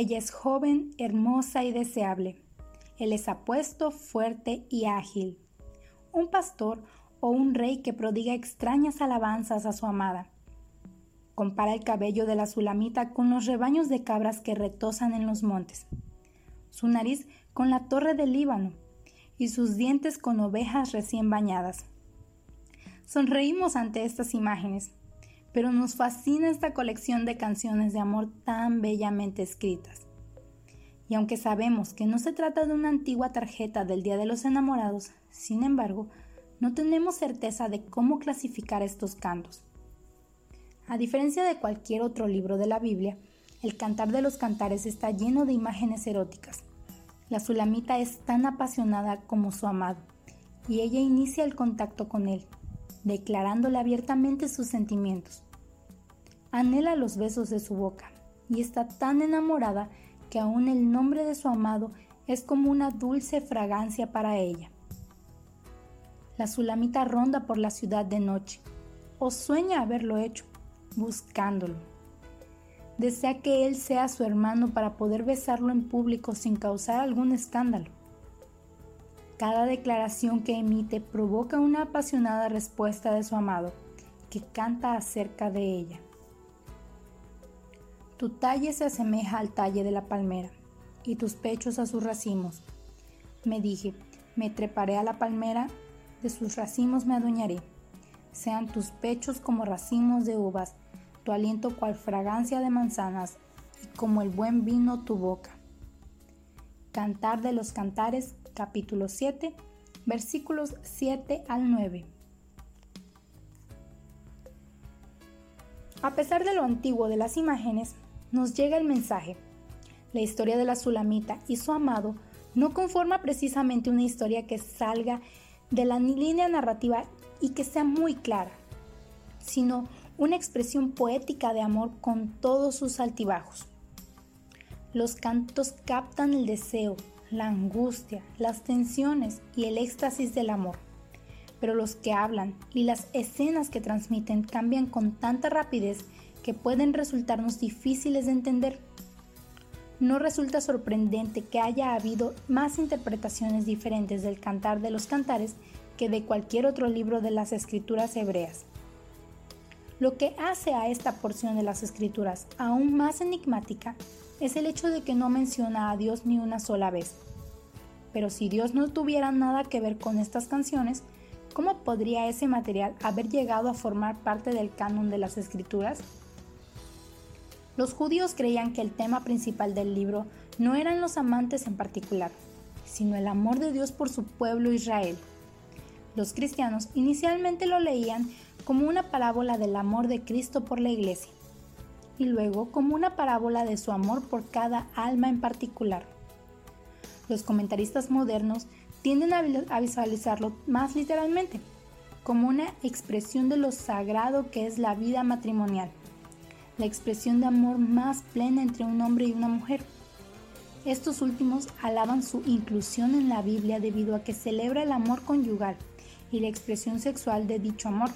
Ella es joven, hermosa y deseable. Él es apuesto, fuerte y ágil. Un pastor o un rey que prodiga extrañas alabanzas a su amada. Compara el cabello de la sulamita con los rebaños de cabras que retosan en los montes. Su nariz con la torre del Líbano y sus dientes con ovejas recién bañadas. Sonreímos ante estas imágenes pero nos fascina esta colección de canciones de amor tan bellamente escritas. Y aunque sabemos que no se trata de una antigua tarjeta del Día de los Enamorados, sin embargo, no tenemos certeza de cómo clasificar estos cantos. A diferencia de cualquier otro libro de la Biblia, el Cantar de los Cantares está lleno de imágenes eróticas. La Sulamita es tan apasionada como su amado, y ella inicia el contacto con él, declarándole abiertamente sus sentimientos. Anhela los besos de su boca y está tan enamorada que aún el nombre de su amado es como una dulce fragancia para ella. La Sulamita ronda por la ciudad de noche o sueña haberlo hecho, buscándolo. Desea que él sea su hermano para poder besarlo en público sin causar algún escándalo. Cada declaración que emite provoca una apasionada respuesta de su amado, que canta acerca de ella. Tu talle se asemeja al talle de la palmera, y tus pechos a sus racimos. Me dije, me treparé a la palmera, de sus racimos me adueñaré. Sean tus pechos como racimos de uvas, tu aliento cual fragancia de manzanas, y como el buen vino tu boca. Cantar de los Cantares, capítulo 7, versículos 7 al 9. A pesar de lo antiguo de las imágenes, nos llega el mensaje. La historia de la Sulamita y su amado no conforma precisamente una historia que salga de la línea narrativa y que sea muy clara, sino una expresión poética de amor con todos sus altibajos. Los cantos captan el deseo, la angustia, las tensiones y el éxtasis del amor. Pero los que hablan y las escenas que transmiten cambian con tanta rapidez que pueden resultarnos difíciles de entender. No resulta sorprendente que haya habido más interpretaciones diferentes del Cantar de los Cantares que de cualquier otro libro de las escrituras hebreas. Lo que hace a esta porción de las escrituras aún más enigmática es el hecho de que no menciona a Dios ni una sola vez. Pero si Dios no tuviera nada que ver con estas canciones, ¿cómo podría ese material haber llegado a formar parte del canon de las escrituras? Los judíos creían que el tema principal del libro no eran los amantes en particular, sino el amor de Dios por su pueblo Israel. Los cristianos inicialmente lo leían como una parábola del amor de Cristo por la iglesia y luego como una parábola de su amor por cada alma en particular. Los comentaristas modernos tienden a visualizarlo más literalmente, como una expresión de lo sagrado que es la vida matrimonial, la expresión de amor más plena entre un hombre y una mujer. Estos últimos alaban su inclusión en la Biblia debido a que celebra el amor conyugal y la expresión sexual de dicho amor.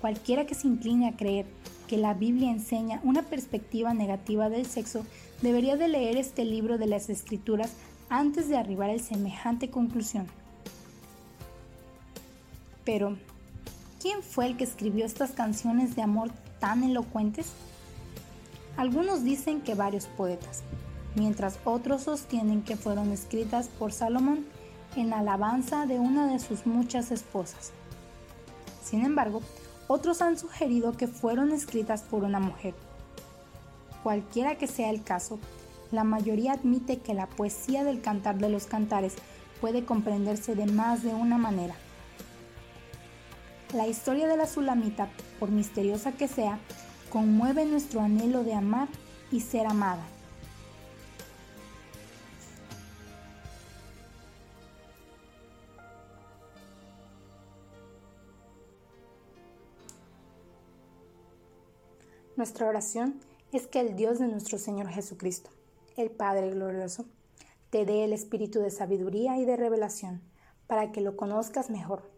Cualquiera que se incline a creer que la Biblia enseña una perspectiva negativa del sexo, debería de leer este libro de las escrituras antes de arribar a semejante conclusión. Pero, ¿quién fue el que escribió estas canciones de amor tan elocuentes? Algunos dicen que varios poetas, mientras otros sostienen que fueron escritas por Salomón en alabanza de una de sus muchas esposas. Sin embargo, otros han sugerido que fueron escritas por una mujer. Cualquiera que sea el caso, la mayoría admite que la poesía del cantar de los cantares puede comprenderse de más de una manera. La historia de la Sulamita, por misteriosa que sea, conmueve nuestro anhelo de amar y ser amada. Nuestra oración es que el Dios de nuestro Señor Jesucristo, el Padre Glorioso, te dé el espíritu de sabiduría y de revelación, para que lo conozcas mejor